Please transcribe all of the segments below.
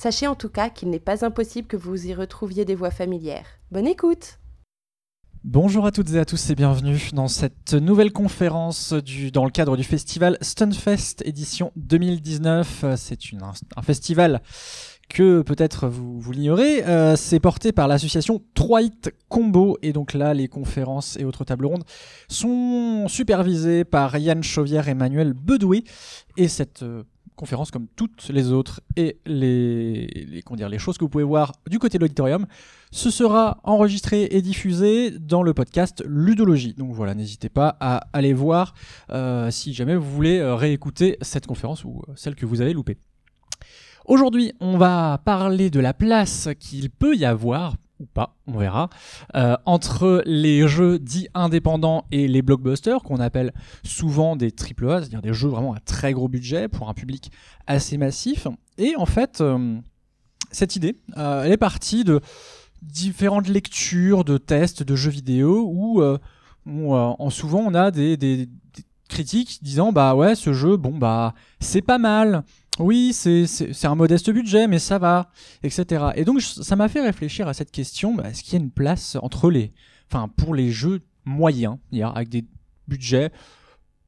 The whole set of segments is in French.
Sachez en tout cas qu'il n'est pas impossible que vous y retrouviez des voix familières. Bonne écoute Bonjour à toutes et à tous et bienvenue dans cette nouvelle conférence dans le cadre du festival Stunfest édition 2019. C'est une- un festival que peut-être vous, l'ignorez, euh, c'est porté par l'association 3 Hit Combo et donc là les conférences et autres tables rondes sont supervisées par Yann Chauvière et Manuel Bedoué et cette euh, conférence comme toutes les autres et les, les, choses que vous pouvez voir du côté de l'auditorium ce sera enregistré et diffusé dans le podcast Ludologie. Donc voilà, n'hésitez pas à aller voir euh, si jamais vous voulez euh, réécouter cette conférence ou euh, celle que vous avez loupée. Aujourd'hui, on va parler de la place qu'il peut y avoir, ou pas, on verra, euh, entre les jeux dits indépendants et les blockbusters, qu'on appelle souvent des AAA, c'est-à-dire des jeux vraiment à très gros budget pour un public assez massif. Et en fait, euh, cette idée, euh, elle est partie de différentes lectures, de tests, de jeux vidéo, où, où, en souvent on a des critiques disant bah ouais ce jeu bon bah c'est pas mal oui c'est un modeste budget mais ça va etc et donc ça m'a fait réfléchir à cette question bah, est-ce qu'il y a une place entre les enfin pour les jeux moyens avec des budgets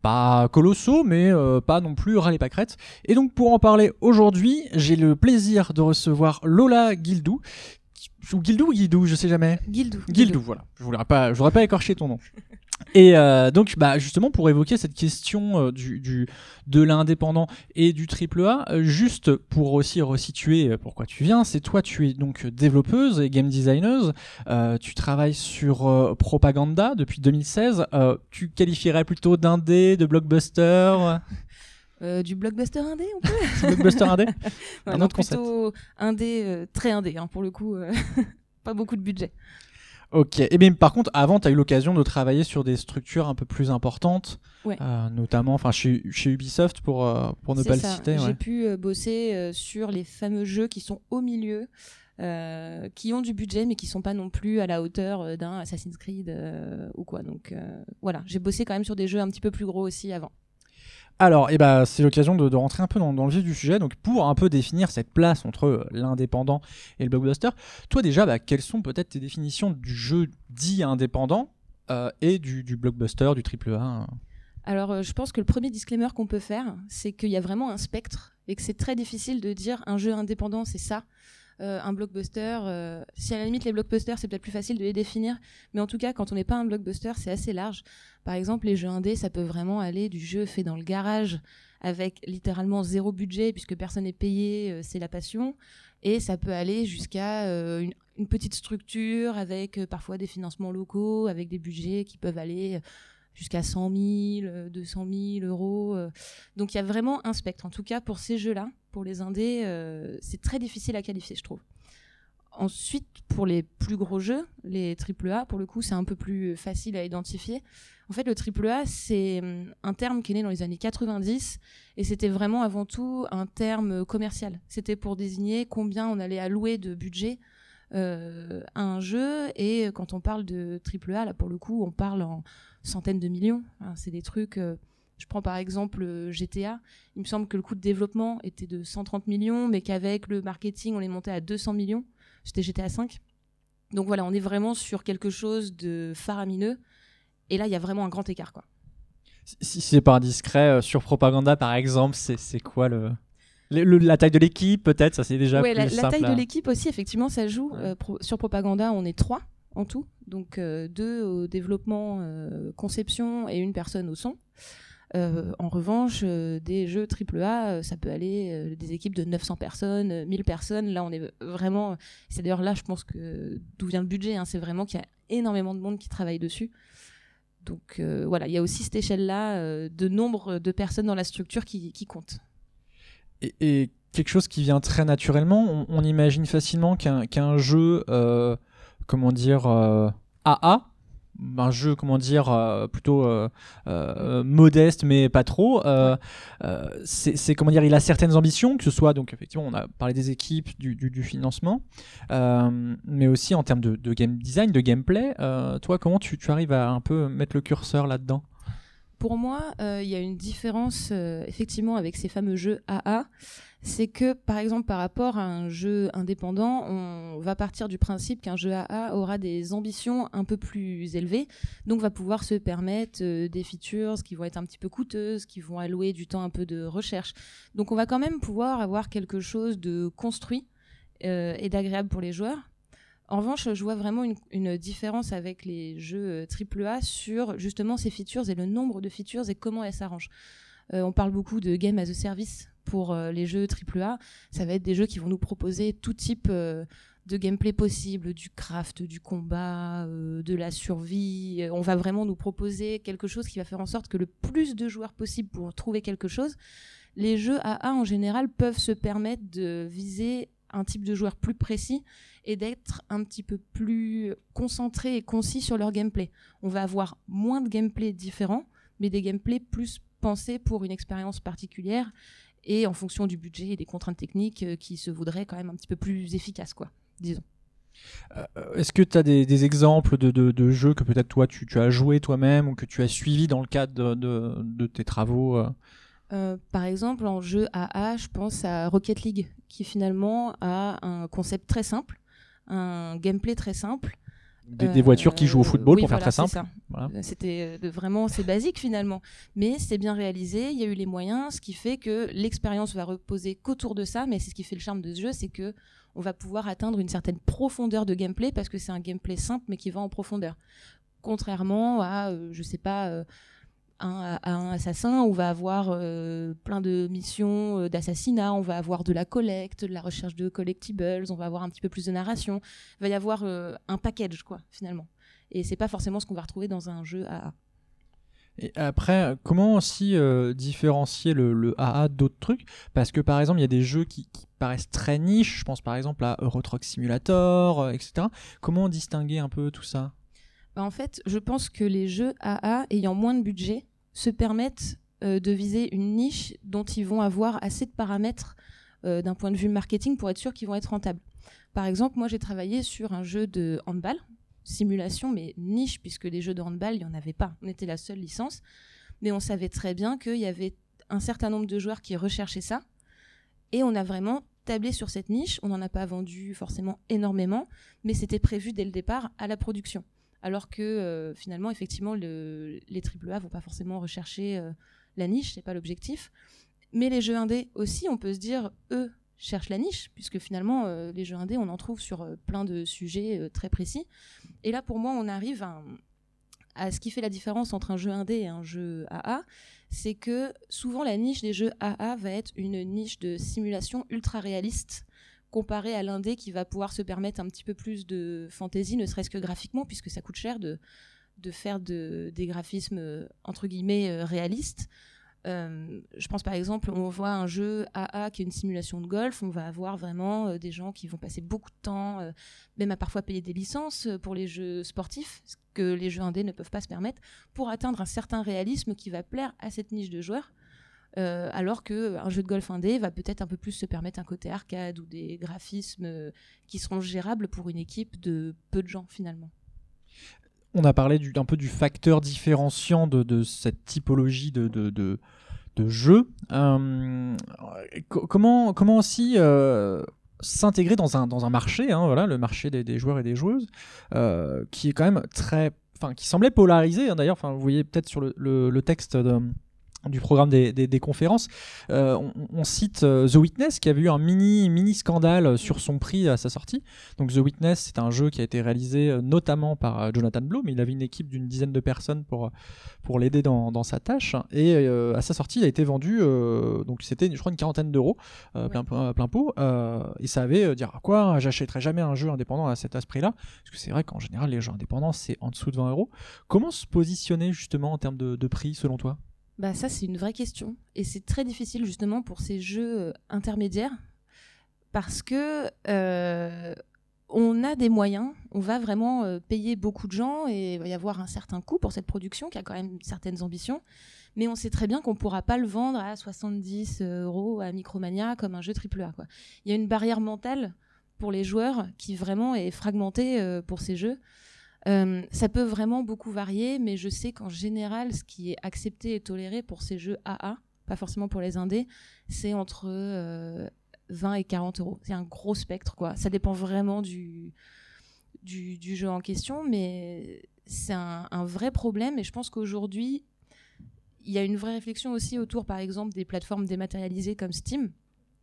pas colossaux mais euh, pas non plus les pâquerettes et donc pour en parler aujourd'hui j'ai le plaisir de recevoir Lola Guildou ou Guildou ou Guildou je sais jamais Guildou. Guildou, voilà. Je voudrais pas, je voudrais pas écorcher ton nom. Et euh, donc, bah, justement, pour évoquer cette question euh, du, du, de l'indépendant et du triple A, euh, juste pour aussi resituer pourquoi tu viens, c'est toi, tu es donc développeuse et game designeuse, euh, tu travailles sur Propaganda depuis 2016, euh, tu qualifierais plutôt d'indé, de blockbuster, Euh, du blockbuster indé, on peut blockbuster indé Ouais, Un non, autre concept. plutôt indé, euh, très indé, hein, pour le coup. euh, pas beaucoup de budget. Ok. Et bien, par contre, avant, tu as eu l'occasion de travailler sur des structures un peu plus importantes, Ouais. euh, notamment, enfin, chez, chez Ubisoft pour euh, pour ne pas le citer. J'ai ouais. pu euh, bosser sur les fameux jeux qui sont au milieu, qui ont du budget mais qui sont pas non plus à la hauteur d'un Assassin's Creed ou quoi. Donc voilà, j'ai bossé quand même sur des jeux un petit peu plus gros aussi avant. Alors, eh ben, c'est l'occasion de, rentrer un peu dans, dans le vif du sujet. Donc, pour un peu définir cette place entre euh, l'indépendant et le blockbuster, toi déjà, bah, quelles sont peut-être tes définitions du jeu dit indépendant euh, et du, du blockbuster, du triple A hein Alors, euh, je pense que le premier disclaimer qu'on peut faire, c'est qu'il y a vraiment un spectre et que c'est très difficile de dire un jeu indépendant, c'est ça. Euh, un blockbuster, euh, si à la limite les blockbusters, c'est peut-être plus facile de les définir, mais en tout cas, quand on n'est pas un blockbuster, c'est assez large. Par exemple, les jeux indés, ça peut vraiment aller du jeu fait dans le garage avec littéralement zéro budget puisque personne n'est payé, euh, c'est la passion, et ça peut aller jusqu'à une, petite structure avec parfois des financements locaux, avec des budgets qui peuvent aller jusqu'à 100 000, euh, 200 000 euros. euh. Donc il y a vraiment un spectre. En tout cas, pour ces jeux-là, pour les indés, euh, c'est très difficile à qualifier, je trouve. Ensuite, pour les plus gros jeux, les AAA, pour le coup, c'est un peu plus facile à identifier. En fait, le AAA, c'est hum, un terme qui est né dans les années 90 et c'était vraiment avant tout un terme commercial. C'était pour désigner combien on allait allouer de budget euh, un jeu. Et quand on parle de AAA, là pour le coup, on parle en centaines de millions. Hein, c'est des trucs. euh, je prends par exemple euh, GTA. Il me semble que le coût de développement était de 130 millions, mais qu'avec le marketing, on les montait à 200 millions. C'était GTA 5. Donc voilà, on est vraiment sur quelque chose de faramineux. Et là, il y a vraiment un grand écart, quoi. Si, c'est pas indiscret, euh, sur Propaganda par exemple, c'est quoi le... le- le- la taille de l'équipe peut-être Ça c'est déjà Ouais, plus la, la simple taille à- de l'équipe aussi, effectivement, ça joue. Euh, pro- sur Propaganda, on est trois en tout. Donc euh, deux au développement, euh, conception et une personne au son. En revanche, des jeux AAA, ça peut aller des équipes de 900 personnes, euh, 1000 personnes. Là, on est vraiment. C'est d'ailleurs là, je pense que d'où vient le budget. hein, c'est vraiment qu'il y a énormément de monde qui travaille dessus. Donc voilà, il y a aussi cette échelle-là de nombre de personnes dans la structure qui, qui compte. Et, et quelque chose qui vient très naturellement. On, on imagine facilement qu'un qu'un jeu, euh, comment dire, euh, AA, un jeu, comment dire, euh, plutôt euh, euh, modeste mais pas trop. euh, euh, c'est comment dire, il a certaines ambitions, que ce soit donc effectivement, on a parlé des équipes, du, du- du financement, euh, mais aussi en termes de, de game design, de gameplay. Euh, toi, comment tu, tu arrives à un peu mettre le curseur là-dedans? Pour moi, euh, il y a une différence euh, effectivement avec ces fameux jeux AA. C'est que, par exemple, par rapport à un jeu indépendant, on va partir du principe qu'un jeu AA aura des ambitions un peu plus élevées, donc va pouvoir se permettre euh, des features qui vont être un petit peu coûteuses, qui vont allouer du temps un peu de recherche. Donc on va quand même pouvoir avoir quelque chose de construit et d'agréable pour les joueurs. En revanche, je vois vraiment une, différence avec les jeux euh, AAA sur justement ces features et le nombre de features et comment elles s'arrangent. Euh, on parle beaucoup de game as a service pour euh, les jeux AAA. Ça va être des jeux qui vont nous proposer tout type euh, de gameplay possible, du craft, du combat, euh, de la survie. Euh, On va vraiment nous proposer quelque chose qui va faire en sorte que le plus de joueurs possible pour trouver quelque chose. Les jeux AA en général peuvent se permettre de viser un type de joueur plus précis et d'être un petit peu plus concentré et concis sur leur gameplay. On va avoir moins de gameplay différents, mais des gameplays plus pensés pour une expérience particulière et en fonction du budget et des contraintes techniques euh, qui se voudraient quand même un petit peu plus efficaces, quoi, disons. Euh, Est-ce que tu as des, exemples de, jeux que peut-être toi tu, as joué toi-même ou que tu as suivi dans le cadre de tes travaux euh? Euh, par exemple, en jeu AA, je pense à Rocket League, qui finalement a un concept très simple, un gameplay très simple. des, des voitures qui jouent au Euh, football oui, pour faire très simple. Voilà. C'était euh, vraiment c'est basique finalement, mais c'est bien réalisé. Il y a eu les moyens, ce qui fait que l'expérience va reposer qu'autour de ça. Mais c'est ce qui fait le charme de ce jeu, c'est que on va pouvoir atteindre une certaine profondeur de gameplay parce que c'est un gameplay simple mais qui va en profondeur. Contrairement à, euh, je sais pas. Un, à un assassin, on va avoir euh, plein de missions euh, d'assassinat, on va avoir de la collecte, de la recherche de collectibles, on va avoir un petit peu plus de narration. Il va y avoir euh, un package, quoi, finalement. Et c'est pas forcément ce qu'on va retrouver dans un jeu AA. Et après, comment aussi euh, différencier le, le AA d'autres trucs? Parce que par exemple, il y a des jeux qui, qui paraissent très niches. Je pense par exemple à Euro Truck Simulator, euh, etc. Comment distinguer un peu tout ça? Bah, en fait, je pense que les jeux AA ayant moins de budget se permettent euh, de viser une niche dont ils vont avoir assez de paramètres euh, d'un point de vue marketing pour être sûr qu'ils vont être rentables. Par exemple, moi j'ai travaillé sur un jeu de handball, simulation, mais niche, puisque des jeux de handball, il n'y en avait pas. On était la seule licence. Mais on savait très bien qu'il y avait un certain nombre de joueurs qui recherchaient ça. Et on a vraiment tablé sur cette niche. On n'en a pas vendu forcément énormément, mais c'était prévu dès le départ à la production. Alors que euh, finalement, effectivement, le- les AAA vont pas forcément rechercher euh, la niche, c'est pas l'objectif. Mais les jeux indés aussi, on peut se dire, eux cherchent la niche, puisque finalement, euh, les jeux indés, on en trouve sur plein de sujets très précis. Et là, pour moi, on arrive à, à ce qui fait la différence entre un jeu indé et un jeu AA, c'est que souvent la niche des jeux AA va être une niche de simulation ultra réaliste comparé à l'indé qui va pouvoir se permettre un petit peu plus de fantaisie, ne serait-ce que graphiquement, puisque ça coûte cher de, faire de, des graphismes euh, entre guillemets euh, réalistes. Euh, je pense par exemple, on voit un jeu AA qui est une simulation de golf, on va avoir vraiment des gens qui vont passer beaucoup de temps, même à parfois payer des licences pour les jeux sportifs, ce que les jeux indés ne peuvent pas se permettre, pour atteindre un certain réalisme qui va plaire à cette niche de joueurs. Euh, alors que un jeu de golf indé va peut-être un peu plus se permettre un côté arcade ou des graphismes euh, qui seront gérables pour une équipe de peu de gens finalement. On a parlé du, un peu du facteur différenciant de, cette typologie de, de, de, jeu. Euh, co- comment, comment aussi s'intégrer dans un, dans un marché, hein, voilà, le marché des, joueurs et des joueuses, qui est quand même très, enfin, qui semblait polarisé. hein, D'ailleurs, enfin, vous voyez peut-être sur le, le, le texte de- du programme des, des, des conférences, euh, on, on cite euh, The Witness qui avait eu un mini mini scandale sur son prix à sa sortie. Donc The Witness, c'est un jeu qui a été réalisé euh, notamment par euh, Jonathan Blow, mais il avait une équipe d'une dizaine de personnes pour pour l'aider dans, dans sa tâche. Et euh, à sa sortie, il a été vendu, euh, donc c'était je crois une quarantaine d'euros euh, plein, plein, plein pot. euh, et ça avait euh, dire quoi, j'achèterai jamais un jeu indépendant à cet à ce prix-là, parce que c'est vrai qu'en général les jeux indépendants c'est en dessous de 20 euros. Comment se positionner justement en termes de, de prix selon toi? Bah ça c'est une vraie question et c'est très difficile justement pour ces jeux euh, intermédiaires parce que euh, on a des moyens, on va vraiment euh, payer beaucoup de gens et il va y avoir un certain coût pour cette production qui a quand même certaines ambitions, mais on sait très bien qu'on ne pourra pas le vendre à 70 euros à Micromania comme un jeu AAA. Il y a une barrière mentale pour les joueurs qui vraiment est fragmentée pour ces jeux. Euh, ça peut vraiment beaucoup varier, mais je sais qu'en général, ce qui est accepté et toléré pour ces jeux AA, pas forcément pour les indés, c'est entre euh, 20 et 40 euros. C'est un gros spectre, quoi. Ça dépend vraiment du, du, jeu en question, mais c'est un vrai problème. Et je pense qu'aujourd'hui, il y a une vraie réflexion aussi autour, par exemple, des plateformes dématérialisées comme Steam,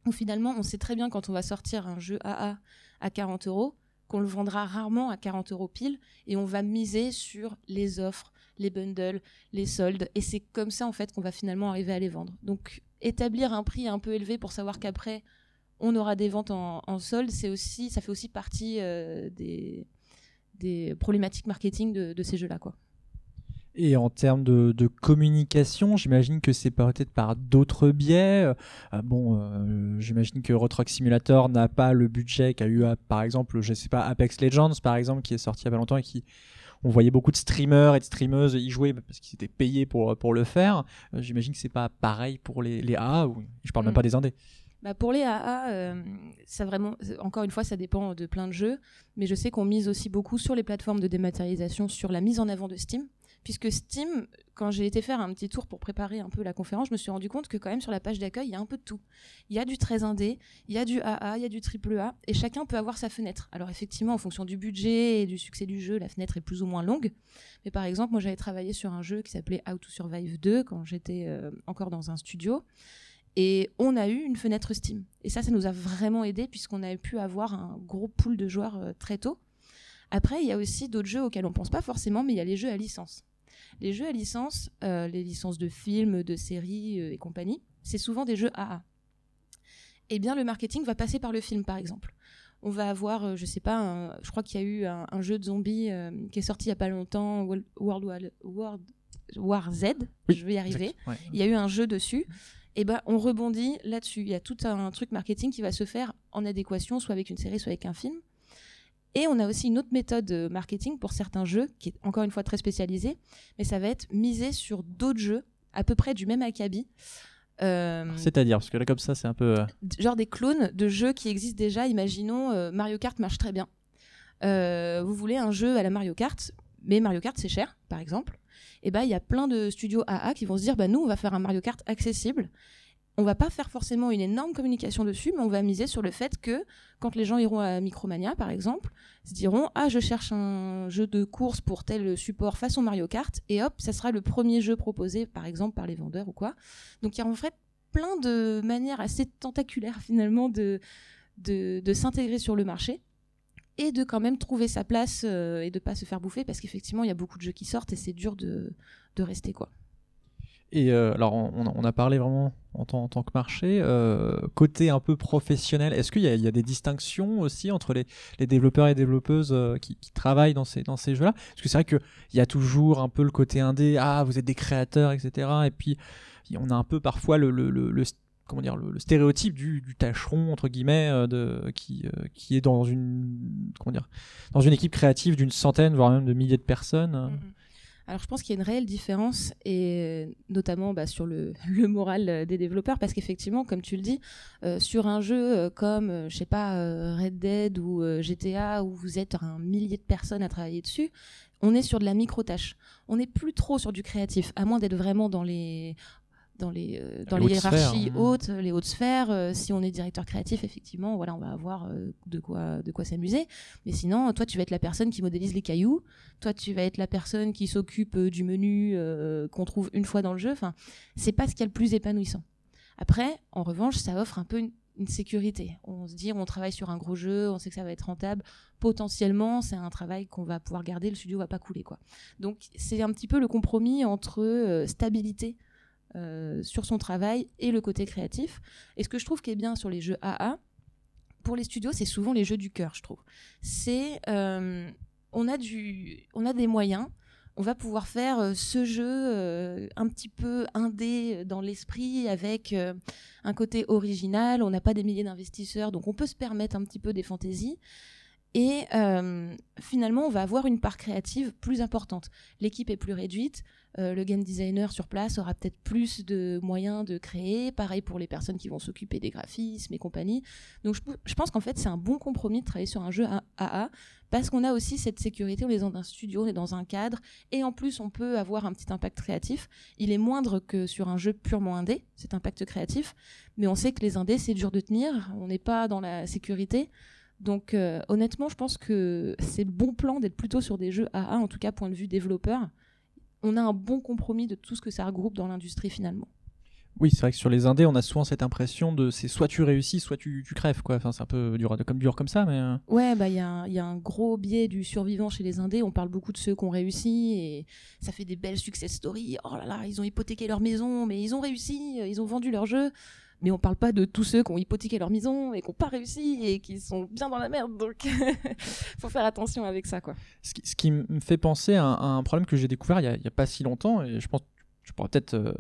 où finalement, on sait très bien quand on va sortir un jeu AA à 40 euros, qu'on le vendra rarement à 40 euros pile, et on va miser sur les offres, les bundles, les soldes, et c'est comme ça en fait qu'on va finalement arriver à les vendre. Donc établir un prix un peu élevé pour savoir qu'après on aura des ventes en, solde, ça fait aussi partie euh, des, problématiques marketing de, ces jeux-là. Et en termes de, de communication, j'imagine que c'est peut-être par d'autres biais. Euh, bon, euh, j'imagine que Road Simulator n'a pas le budget qu'a eu, euh, par exemple, je sais pas, Apex Legends, par exemple, qui est sorti il y a pas longtemps et qui on voyait beaucoup de streamers et de streameuses y jouer parce qu'ils étaient payés pour, pour le faire. Euh, j'imagine que c'est pas pareil pour les, les AA, ou je parle même Mm. pas des indés. Bah pour les AA, euh, ça vraiment, encore une fois, ça dépend de plein de jeux, mais je sais qu'on mise aussi beaucoup sur les plateformes de dématérialisation, sur la mise en avant de Steam, puisque Steam, quand j'ai été faire un petit tour pour préparer un peu la conférence, je me suis rendu compte que quand même sur la page d'accueil, il y a un peu de tout. Il y a du très indé, il y a du AA, il y a du triple A, et chacun peut avoir sa fenêtre. Alors effectivement, en fonction du budget et du succès du jeu, la fenêtre est plus ou moins longue. Mais par exemple, moi j'avais travaillé sur un jeu qui s'appelait How to Survive 2 quand j'étais euh, encore dans un studio. Et on a eu une fenêtre Steam. Et ça, ça nous a vraiment aidé puisqu'on a pu avoir un gros pool de joueurs euh, très tôt. Après, il y a aussi d'autres jeux auxquels on pense pas forcément, mais il y a les jeux à licence. Les jeux à licence, euh, les licences de films, de séries euh, et compagnie, c'est souvent des jeux AA. Eh bien, le marketing va passer par le film, par exemple. On va avoir, euh, je sais pas, un- je crois qu'il y a eu un, un jeu de zombies euh, qui est sorti il y a pas longtemps, World, World, War- World War Z. Oui, je vais y arriver Exact. Ouais. il y a eu un jeu dessus, et ben on rebondit là-dessus. Il y a tout un truc marketing qui va se faire en adéquation, soit avec une série, soit avec un film. Et on a aussi une autre méthode euh, marketing pour certains jeux, qui est encore une fois très spécialisée, mais ça va être misé sur d'autres jeux, à peu près du même acabit. Euh, C'est-à-dire, parce que là, comme ça, c'est un peu. euh, genre des clones de jeux qui existent déjà. Imaginons euh, Mario Kart marche très bien. Euh, vous voulez un jeu à la Mario Kart, mais Mario Kart c'est cher, par exemple. Et ben il y a plein de studios AA qui vont se dire bah nous on va faire un Mario Kart accessible. On va pas faire forcément une énorme communication dessus, mais on va miser sur le fait que quand les gens iront à Micromania, par exemple, se diront ah je cherche un jeu de course pour tel support façon Mario Kart, et hop ça sera le premier jeu proposé par exemple par les vendeurs ou quoi. Donc il y a en fait plein de manières assez tentaculaires finalement de, s'intégrer sur le marché et de quand même trouver sa place euh, et de pas se faire bouffer parce qu'effectivement il y a beaucoup de jeux qui sortent et c'est dur de, de rester quoi. Et euh, alors, on, a parlé vraiment en tant, que marché. euh, côté un peu professionnel, est-ce qu'il y, a- des distinctions aussi entre les, développeurs et développeuses euh, qui, travaillent dans ces, jeux-là? Parce que c'est vrai qu'il y a toujours un peu le côté indé, ah, vous êtes des créateurs, etc. Et puis, on a un peu parfois le, comment dire, le, stéréotype du, du tâcheron, entre guillemets, qui, est dans une, comment dire, dans une équipe créative d'une centaine, voire même de milliers de personnes. Alors je pense qu'il y a une réelle différence, et notamment bah, sur le, moral euh, des développeurs, parce qu'effectivement, comme tu le dis, euh, sur un jeu euh, comme, euh, je sais pas, euh, Red Dead ou euh, GTA, où vous êtes un millier de personnes à travailler dessus, on est sur de la micro-tâche. On n'est plus trop sur du créatif, à moins d'être vraiment dans les dans les, euh, dans Les hiérarchies sphères, hautes, les hautes sphères. Euh, si on est directeur créatif, effectivement, voilà, on va avoir euh, de quoi, de quoi s'amuser. Mais sinon, toi, tu vas être la personne qui modélise les cailloux. Toi, tu vas être la personne qui s'occupe du menu qu'on trouve une fois dans le jeu. Enfin, c'est pas ce qu'il y a le plus épanouissant. Après, en revanche, ça offre un peu une, une sécurité. On se dit, on travaille sur un gros jeu, on sait que ça va être rentable. Potentiellement, c'est un travail qu'on va pouvoir garder, le studio va pas couler, quoi. Donc, c'est un petit peu le compromis entre stabilité euh, sur son travail et le côté créatif. Et ce que je trouve qui est bien sur les jeux AA, pour les studios, c'est souvent les jeux du cœur, je trouve. C'est euh, on a on a des moyens. On va pouvoir faire euh, ce jeu un petit peu indé dans l'esprit avec un côté original. On n'a pas des milliers d'investisseurs, donc on peut se permettre un petit peu des fantaisies. Et finalement, on va avoir une part créative plus importante. L'équipe est plus réduite. Euh, le game designer sur place aura peut-être plus de moyens de créer. Pareil pour les personnes qui vont s'occuper des graphismes et compagnie. Donc je, pense qu'en fait, c'est un bon compromis de travailler sur un jeu AA parce qu'on a aussi cette sécurité. On est dans un studio, on est dans un cadre. Et en plus, on peut avoir un petit impact créatif. Il est moindre que sur un jeu purement indé, cet impact créatif. Mais on sait que les indés, c'est dur de tenir. On n'est pas dans la sécurité. Donc euh, honnêtement, je pense que c'est le bon plan d'être plutôt sur des jeux AA, en tout cas point de vue développeur. On a un bon compromis de tout ce que ça regroupe dans l'industrie finalement. Oui, c'est vrai que sur les indés, on a souvent cette impression de c'est soit tu réussis, soit tu, tu crèves, quoi. Enfin, c'est un peu dur, comme dur comme ça, mais. euh, Ouais, bah il y, a un- il y a un gros biais du survivant chez les indés. On parle beaucoup de ceux qui ont réussi et ça fait des belles success stories. Oh là là, ils ont hypothéqué leur maison, mais ils ont réussi, euh, ils ont vendu leur jeu. Mais on parle pas de tous ceux qui ont hypothéqué leur maison et qui n'ont pas réussi et qui sont bien dans la merde. Donc, faut faire attention avec ça, quoi. Ce qui, me fait penser à un, problème que j'ai découvert il y, a, pas si longtemps, et je pense que tu pourras peut-être euh,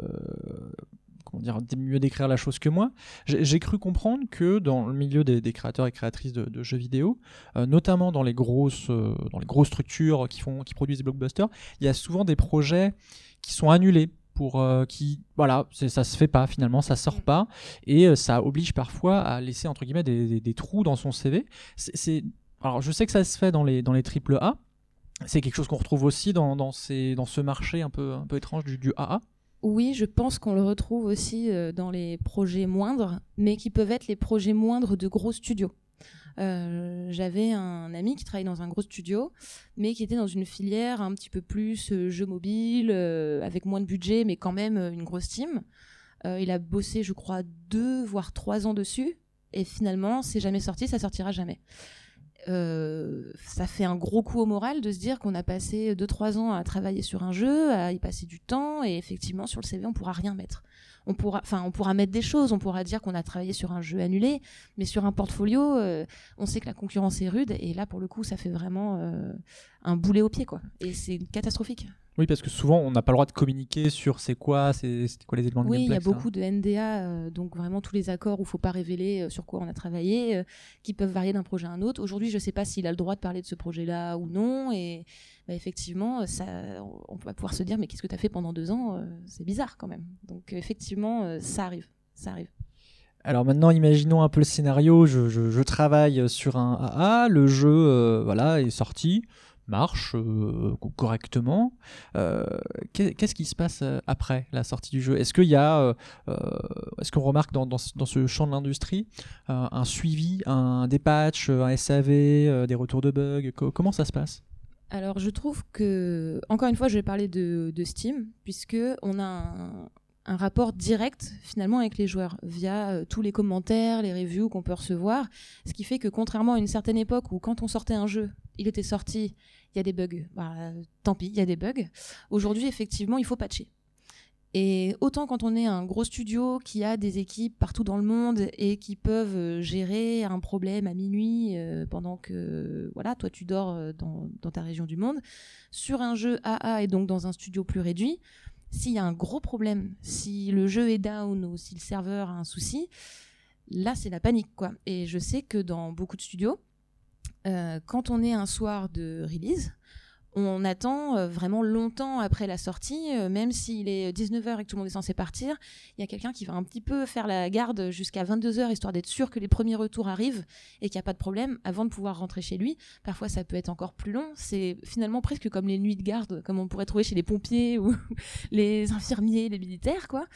comment dire, mieux décrire la chose que moi. J'ai cru comprendre que dans le milieu des, créateurs et créatrices de, de jeux vidéo, euh, notamment dans les grosses, euh, dans les grosses structures qui font, qui produisent des blockbusters, il y a souvent des projets qui sont annulés pour euh, qui voilà ça se fait pas finalement ça sort Mm. pas et euh, ça oblige parfois à laisser entre guillemets des, des- des trous dans son CV c'est c'est- alors je sais que ça se fait dans les dans les triple A c'est quelque chose qu'on retrouve aussi dans, dans, ces, dans ce marché un peu, un peu étrange du, du AA. Oui, je pense qu'on le retrouve aussi euh, dans les projets moindres, mais qui peuvent être les projets moindres de gros studios. Euh, J'avais un ami qui travaillait dans un gros studio, mais qui était dans une filière un petit peu plus euh, jeu mobile, euh, avec moins de budget, mais quand même une grosse team. Il a bossé, je crois, deux voire trois ans dessus, et finalement, c'est jamais sorti, ça sortira jamais. Ça fait un gros coup au moral de se dire qu'on a passé 2-3 ans à travailler sur un jeu, à y passer du temps, et effectivement sur le CV on pourra rien mettre. On pourra, mettre des choses, on pourra dire qu'on a travaillé sur un jeu annulé, mais sur un portfolio, euh, on sait que la concurrence est rude, et là pour le coup ça fait vraiment euh, un boulet au pied quoi, et c'est catastrophique. Oui, parce que souvent, on n'a pas le droit de communiquer sur c'est quoi, c'est quoi les éléments de Oui, il y a beaucoup de NDA, euh, donc vraiment tous les accords où il faut pas révéler euh, sur quoi on a travaillé, euh, qui peuvent varier d'un projet à un autre. Aujourd'hui, je ne sais pas s'il a le droit de parler de ce projet-là ou non, et bah, effectivement, ça, on va pouvoir se dire, mais qu'est-ce que tu as fait pendant deux ans C'est bizarre quand même. Donc effectivement, ça arrive, ça arrive. Alors maintenant, imaginons un peu le scénario. Je, je- je travaille sur un AA, le jeu voilà, est sorti, marche euh, co- correctement. Euh, qu'est- Qu'est-ce qui se passe euh, après la sortie du jeu? Est-ce qu'il y a, est-ce qu'on remarque dans, dans ce- champ de l'industrie un suivi, un des patchs, un SAV, des retours de bugs? Co- Comment ça se passe? Alors, je trouve que, encore une fois, je vais parler de, de Steam, puisque on a un, un rapport direct finalement avec les joueurs via euh, tous les commentaires, les reviews qu'on peut recevoir, ce qui fait que contrairement à une certaine époque où quand on sortait un jeu, il était sorti, il y a des bugs, bah, tant pis, il y a des bugs. Aujourd'hui, effectivement, il faut patcher. Et autant quand on est un gros studio qui a des équipes partout dans le monde et qui peuvent euh, gérer un problème à minuit euh, pendant que voilà toi tu dors dans, dans ta région du monde, sur un jeu AA et donc dans un studio plus réduit, s'il y a un gros problème, si le jeu est down ou si le serveur a un souci, là c'est la panique quoi. Et je sais que dans beaucoup de studios, euh, quand on est un soir de release, on attend euh, vraiment longtemps après la sortie, euh, même s'il est 19h et que tout le monde est censé partir, il y a quelqu'un qui va un petit peu faire la garde jusqu'à 22h histoire d'être sûr que les premiers retours arrivent et qu'il n'y a pas de problème avant de pouvoir rentrer chez lui. Parfois ça peut être encore plus long, c'est finalement presque comme les nuits de garde comme on pourrait trouver chez les pompiers ou les infirmiers, les militaires quoi.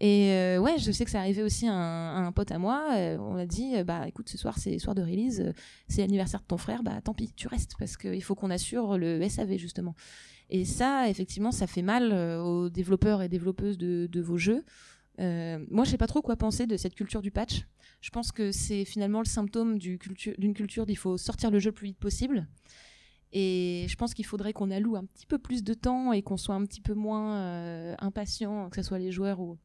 Et euh, ouais, je sais que ça arrivait aussi à un, pote à moi. euh, on a dit, euh, bah écoute, ce soir c'est soir de release, c'est l'anniversaire de ton frère, bah tant pis, tu restes parce qu'il faut qu'on assure le SAV justement. Et ça, effectivement, ça fait mal aux développeurs et développeuses de, vos jeux. Moi, je sais pas trop quoi penser de cette culture du patch. Je pense que c'est finalement le symptôme du culture- d'une culture d'il faut sortir le jeu le plus vite possible. Et je pense qu'il faudrait qu'on alloue un petit peu plus de temps et qu'on soit un petit peu moins impatient, que ce soit les joueurs ou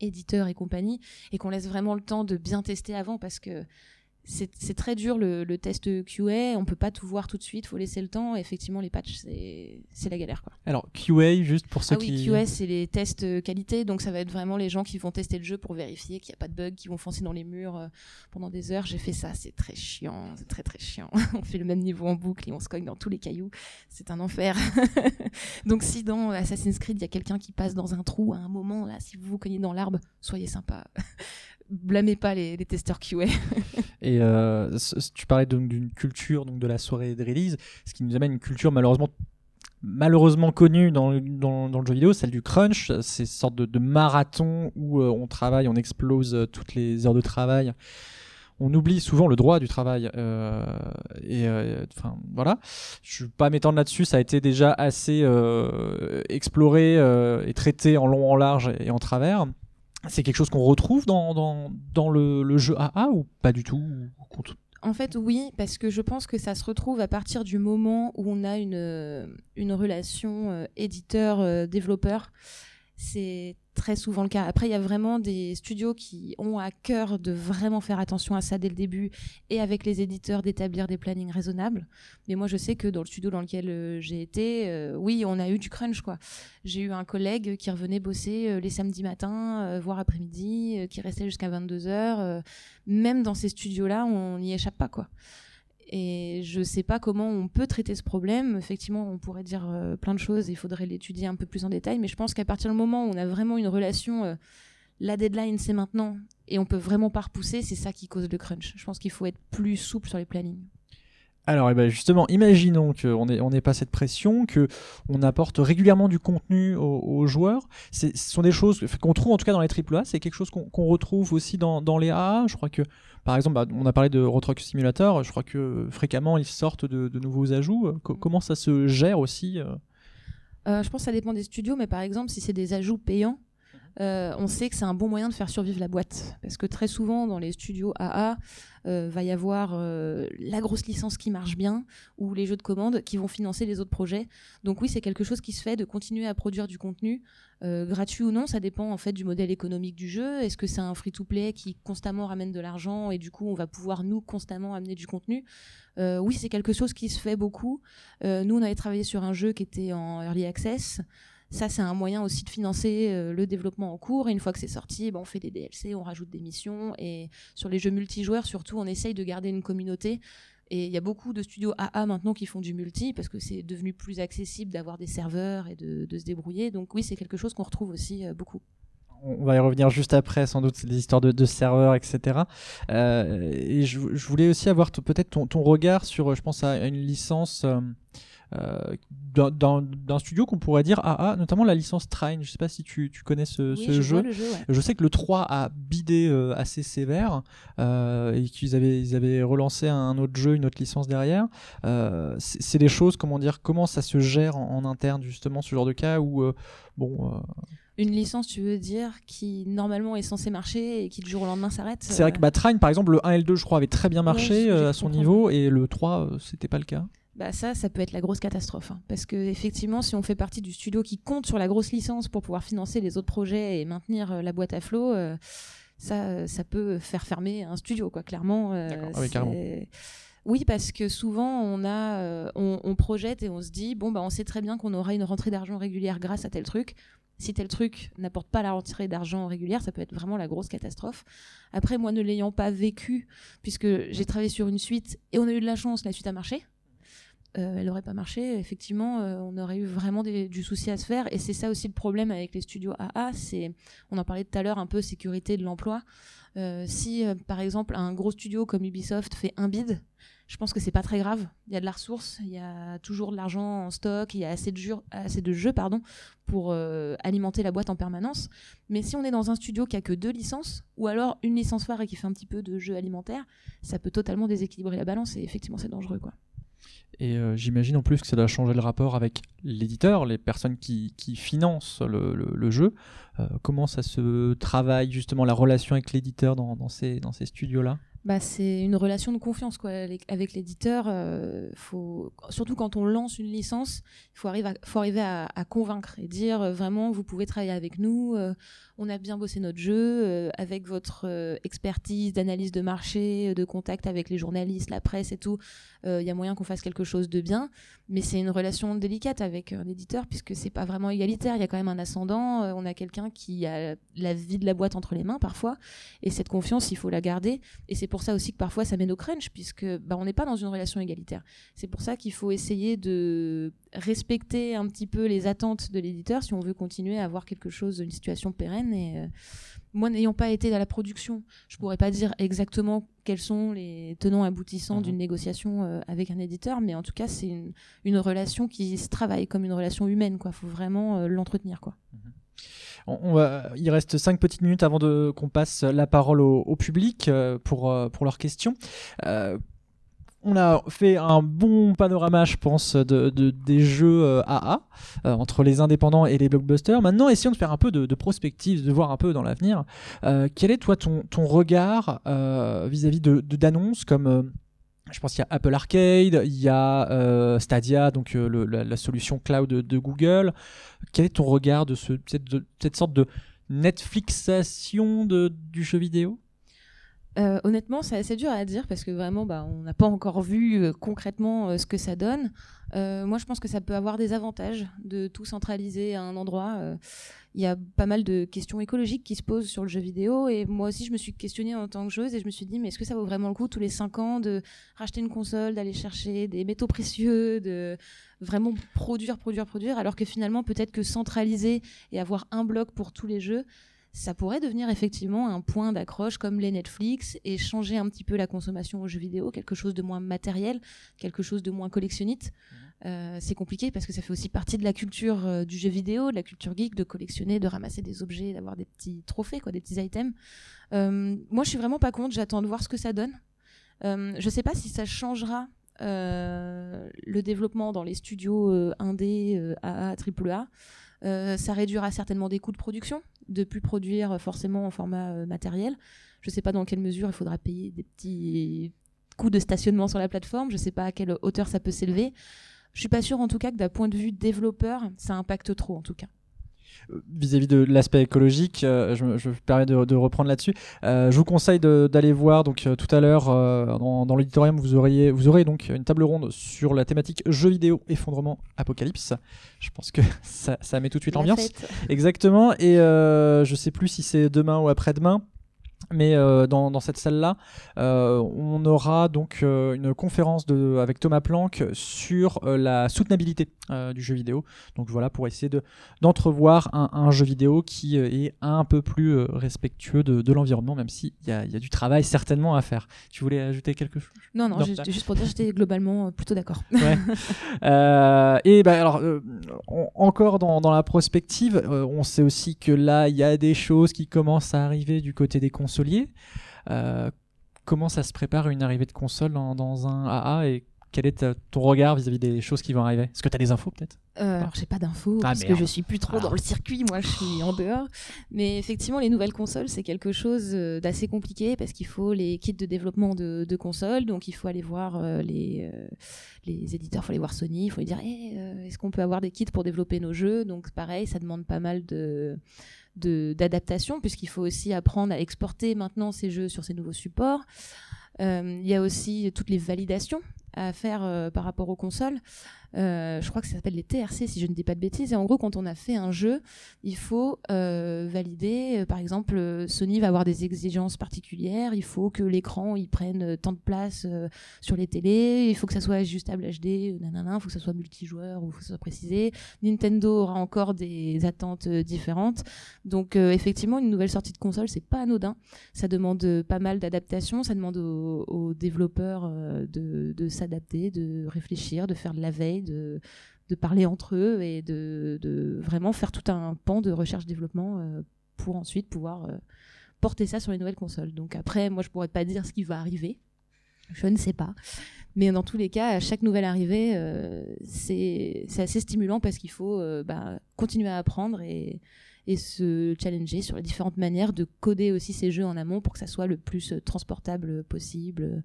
éditeurs et compagnie, et qu'on laisse vraiment le temps de bien tester avant parce que c'est très dur le, le test QA, on peut pas tout voir tout de suite, faut laisser le temps. Et effectivement, les patchs, c'est la galère. Quoi. Alors, QA, juste pour ceux Ah oui, qui. QA, c'est les tests euh, qualité, donc ça va être vraiment les gens qui vont tester le jeu pour vérifier qu'il n'y a pas de bug, qui vont foncer dans les murs euh, pendant des heures. J'ai fait ça, c'est très chiant, c'est très très chiant. on fait le même niveau en boucle et on se cogne dans tous les cailloux, c'est un enfer. donc si dans Assassin's Creed, il y a quelqu'un qui passe dans un trou à un moment, là, si vous vous cognez dans l'arbre, soyez sympa. Blâmez pas les, testeurs QA. Et euh, tu parlais donc d'une culture donc de la soirée de release, ce qui nous amène une culture malheureusement malheureusement connue dans, le- dans, le jeu vidéo, celle du crunch, c'est une sorte de, de marathon où euh, on travaille, on explose euh, toutes les heures de travail. On oublie souvent le droit du travail. et enfin voilà, je ne vais pas m'étendre là-dessus. Ça a été déjà assez exploré et traité en long, en large et en travers. C'est quelque chose qu'on retrouve dans, dans, le, jeu AA ou pas du tout En fait, oui, parce que je pense que ça se retrouve à partir du moment où on a une, euh, une relation euh, éditeur-développeur. C'est très souvent le cas. Après, il y a vraiment des studios qui ont à cœur de vraiment faire attention à ça dès le début et avec les éditeurs d'établir des plannings raisonnables. Mais moi, je sais que dans le studio dans lequel euh, j'ai été, euh, oui, on a eu du crunch, quoi. J'ai eu un collègue qui revenait bosser euh, les samedis matins, voire après-midi, qui restait jusqu'à 22h. même dans ces studios-là, on n'y échappe pas, quoi. Et je sais pas comment on peut traiter ce problème. Effectivement, on pourrait dire euh, plein de choses, il faudrait l'étudier un peu plus en détail, mais je pense qu'à partir du moment où on a vraiment une relation, euh, la deadline c'est maintenant, et on peut vraiment pas repousser, c'est ça qui cause le crunch. Je pense qu'il faut être plus souple sur les plannings. Alors, eh ben, justement, imaginons qu'on n'ait pas cette pression, que on apporte régulièrement du contenu aux, joueurs. Ce sont des choses qu'on trouve en tout cas dans les AAA. C'est quelque chose qu'on retrouve aussi dans, dans les AA. Je crois que, par exemple, bah, on a parlé de Road Truck Simulator. Je crois que fréquemment ils sortent de, de nouveaux ajouts. Co- comment ça se gère aussi euh Euh, je pense que ça dépend des studios, mais par exemple, si c'est des ajouts payants, euh, on sait que c'est un bon moyen de faire survivre la boîte. Parce que très souvent, dans les studios AA, euh, va y avoir euh, la grosse licence qui marche bien ou les jeux de commande qui vont financer les autres projets. Donc oui, c'est quelque chose qui se fait de continuer à produire du contenu, euh, gratuit ou non, ça dépend en fait du modèle économique du jeu. Est-ce que c'est un free-to-play qui constamment ramène de l'argent et du coup on va pouvoir nous constamment amener du contenu? Oui, c'est quelque chose qui se fait beaucoup. Nous, on avait travaillé sur un jeu qui était en early access. Ça, c'est un moyen aussi de financer euh, le développement en cours. Et une fois que c'est sorti, ben, on fait des DLC, on rajoute des missions. Et sur les jeux multijoueurs, surtout, on essaye de garder une communauté. Et il y a beaucoup de studios AA maintenant qui font du multi parce que c'est devenu plus accessible d'avoir des serveurs et de, se débrouiller. Donc oui, c'est quelque chose qu'on retrouve aussi euh, beaucoup. on va y revenir juste après, sans doute, des histoires de, serveurs, etc. Euh, et je, je voulais aussi avoir peut-être ton, regard sur, je pense, à une licence euh, euh, d'un- d'un studio qu'on pourrait dire AA, notamment la licence Trine. Je sais pas si tu, tu connais ce, oui, ce je jeu. ouais. Je sais que le 3 a bidé euh, assez sévère euh, et qu'ils avaient, ils avaient relancé un autre jeu, une autre licence derrière. Euh, c'est des choses, comment dire, comment ça se gère en, en interne justement ce genre de cas où, euh, bon, euh, Une licence, tu veux dire, qui normalement est censée marcher et qui du jour au lendemain s'arrête c'est vrai que bah, Trine, par exemple, le 1 et le 2, je crois, avaient très bien marché euh, à son niveau et le 3, euh, c'était pas le cas. Bah ça, ça peut être la grosse catastrophe. hein. Parce que effectivement, si on fait partie du studio qui compte sur la grosse licence pour pouvoir financer les autres projets et maintenir euh, la boîte à flot, euh, ça, euh, ça peut faire fermer un studio, quoi. Clairement. euh. Ah oui, parce que souvent on a, on, on projette et on se dit bon bah on sait très bien qu'on aura une rentrée d'argent régulière grâce à tel truc. Si tel truc n'apporte pas la rentrée d'argent régulière, ça peut être vraiment la grosse catastrophe. Après, moi ne l'ayant pas vécu, puisque j'ai travaillé sur une suite et on a eu de la chance, la suite a marché. Euh, elle n'aurait pas marché. Effectivement, euh, on aurait eu vraiment du souci à se faire. Et c'est ça aussi le problème avec les studios AA. C'est, on en parlait tout à l'heure, un peu sécurité de l'emploi. Euh, si, par exemple, un gros studio comme Ubisoft fait un bid, je pense que c'est pas très grave. Il y a de la ressource, il y a toujours de l'argent en stock, il y a assez de, jeux, assez de jeux pardon, pour alimenter la boîte en permanence. Mais si on est dans un studio qui a que deux licences, ou alors une licence phare et qui fait un petit peu de jeux alimentaires, ça peut totalement déséquilibrer la balance et effectivement c'est dangereux. Quoi. Et euh, j'imagine en plus que ça doit changer le rapport avec l'éditeur, les personnes qui, qui financent le, jeu. Euh, comment ça se travaille justement la relation avec l'éditeur dans, dans ces, dans ces studios-là? Bah, c'est une relation de confiance avec l'éditeur. euh, faut, surtout quand on lance une licence, il faut arriver, à, convaincre et dire euh, vraiment vous pouvez travailler avec nous. euh, on a bien bossé notre jeu avec votre expertise d'analyse de marché, de contact avec les journalistes, la presse et tout. Il y a moyen qu'on fasse quelque chose de bien, mais c'est une relation délicate avec un éditeur puisque c'est pas vraiment égalitaire. Il y a quand même un ascendant. on a quelqu'un qui a la vie de la boîte entre les mains parfois, et cette confiance il faut la garder. Et c'est pour ça aussi que parfois ça mène au crunch, puisque bah, on n'est pas dans une relation égalitaire. C'est pour ça qu'il faut essayer de respecter un petit peu les attentes de l'éditeur si on veut continuer à avoir quelque chose, une situation pérenne. Et euh, moi, n'ayant pas été à la production, je pourrais pas dire exactement quels sont les tenants aboutissants d'une négociation euh, avec un éditeur, mais en tout cas, c'est une, une relation qui se travaille comme une relation humaine. Il faut vraiment euh, l'entretenir. quoi. Il reste cinq petites minutes avant qu'on passe la parole au, public euh, pour, euh, pour leurs questions. Euh, on a fait un bon panorama, je pense, de, de- des jeux AA entre les indépendants et les blockbusters. Maintenant, essayons de faire un peu de, prospective, de voir un peu dans l'avenir. Quel est toi ton, ton regard vis-à-vis de d'annonces comme je pense qu'il y a Apple Arcade, il y a euh, Stadia, donc euh, la, solution cloud de, Google. Quel est ton regard de, ce, cette, sorte de Netflixation du jeu vidéo? Euh, honnêtement, c'est assez dur à dire parce que vraiment, bah, on n'a pas encore vu concrètement ce que ça donne. Moi, je pense que ça peut avoir des avantages de tout centraliser à un endroit. Il y a pas mal de questions écologiques qui se posent sur le jeu vidéo et moi aussi, je me suis questionnée en tant que joueuse et je me suis dit, mais est-ce que ça vaut vraiment le coup tous les 5 ans de racheter une console, d'aller chercher des métaux précieux, de vraiment produire, produire, produire, alors que finalement, peut-être que centraliser et avoir un bloc pour tous les jeux, ça pourrait devenir effectivement un point d'accroche comme les Netflix et changer un petit peu la consommation aux jeux vidéo, quelque chose de moins matériel, quelque chose de moins collectionnite. Euh, c'est compliqué parce que ça fait aussi partie de la culture euh, du jeu vidéo, de la culture geek, de collectionner, de ramasser des objets, d'avoir des petits trophées, quoi, des petits items. Euh, moi, je suis vraiment pas contre. J'attends de voir ce que ça donne. Euh, je sais pas si ça changera euh, le développement dans les studios euh, indé, euh, AA, AAA. Euh, ça réduira certainement des coûts de production, de plus produire forcément en format euh, matériel. Je ne sais pas dans quelle mesure il faudra payer des petits coûts de stationnement sur la plateforme. Je ne sais pas à quelle hauteur ça peut s'élever. Je suis pas sûre en tout cas que d'un point de vue développeur, ça impacte trop en tout cas. Euh, vis-à-vis de l'aspect écologique, euh, je, me permets de, de reprendre là-dessus. Euh, je vous conseille d'aller voir donc euh, tout à l'heure dans, dans l'auditorium, vous auriez vous aurez donc une table ronde sur la thématique jeux vidéo, effondrement, apocalypse. Je pense que ça, ça met tout de suite La l'ambiance. Exactement. Et je sais plus si c'est demain ou après-demain. Mais euh, dans, dans cette salle-là, euh, on aura donc euh, une conférence de, avec Thomas Planck sur la soutenabilité du jeu vidéo. Donc voilà, pour essayer de, d'entrevoir un, un jeu vidéo qui est un peu plus respectueux de, de l'environnement, même s'il y y a du travail certainement à faire. Tu voulais ajouter quelque chose? Non, non, Non. juste, juste pour dire, j'étais globalement plutôt d'accord. Ouais. Et bah alors on- encore dans, dans la prospective, on sait aussi que là il y a des choses qui commencent à arriver du côté des consoliers. Euh, comment ça se prépare une arrivée de console dans, dans un AA et quel est ton regard vis-à-vis des choses qui vont arriver? Est-ce que tu as des infos peut-être? Euh, alors j'ai pas d'infos Ah, parce que je suis plus trop Ah. dans le circuit, moi je suis en dehors. Mais effectivement, les nouvelles consoles, c'est quelque chose euh, d'assez compliqué parce qu'il faut les kits de développement de, de consoles, donc il faut aller voir euh, les, les éditeurs, il faut aller voir Sony, il faut lui dire Eh, est-ce qu'on peut avoir des kits pour développer nos jeux? Donc pareil, ça demande pas mal de- d'adaptation puisqu'il faut aussi apprendre à exporter maintenant ces jeux sur ces nouveaux supports. Euh, Il y a aussi toutes les validations à faire euh, par rapport aux consoles. Euh, je crois que ça s'appelle les TRC si je ne dis pas de bêtises. Et en gros, quand on a fait un jeu, il faut euh, valider. euh, par exemple, Sony va avoir des exigences particulières. Il faut que l'écran prenne tant de place sur les télés. Il faut que ça soit ajustable HD. Nanana. Il faut que ça soit multijoueur ou faut que ça soit précisé. Nintendo aura encore des attentes différentes. Donc effectivement, une nouvelle sortie de console, c'est pas anodin. Ça demande pas mal d'adaptation. Ça demande aux, développeurs de s'adapter, de réfléchir, de faire de la veille, de, parler entre eux et de, vraiment faire tout un pan de recherche-développement euh, pour ensuite pouvoir euh, porter ça sur les nouvelles consoles. Donc après, moi, je pourrais pas dire ce qui va arriver. Je ne sais pas. Mais dans tous les cas, à chaque nouvelle arrivée, euh, c'est assez stimulant parce qu'il faut bah, continuer à apprendre et, se challenger sur les différentes manières de coder aussi ces jeux en amont pour que ça soit le plus transportable possible.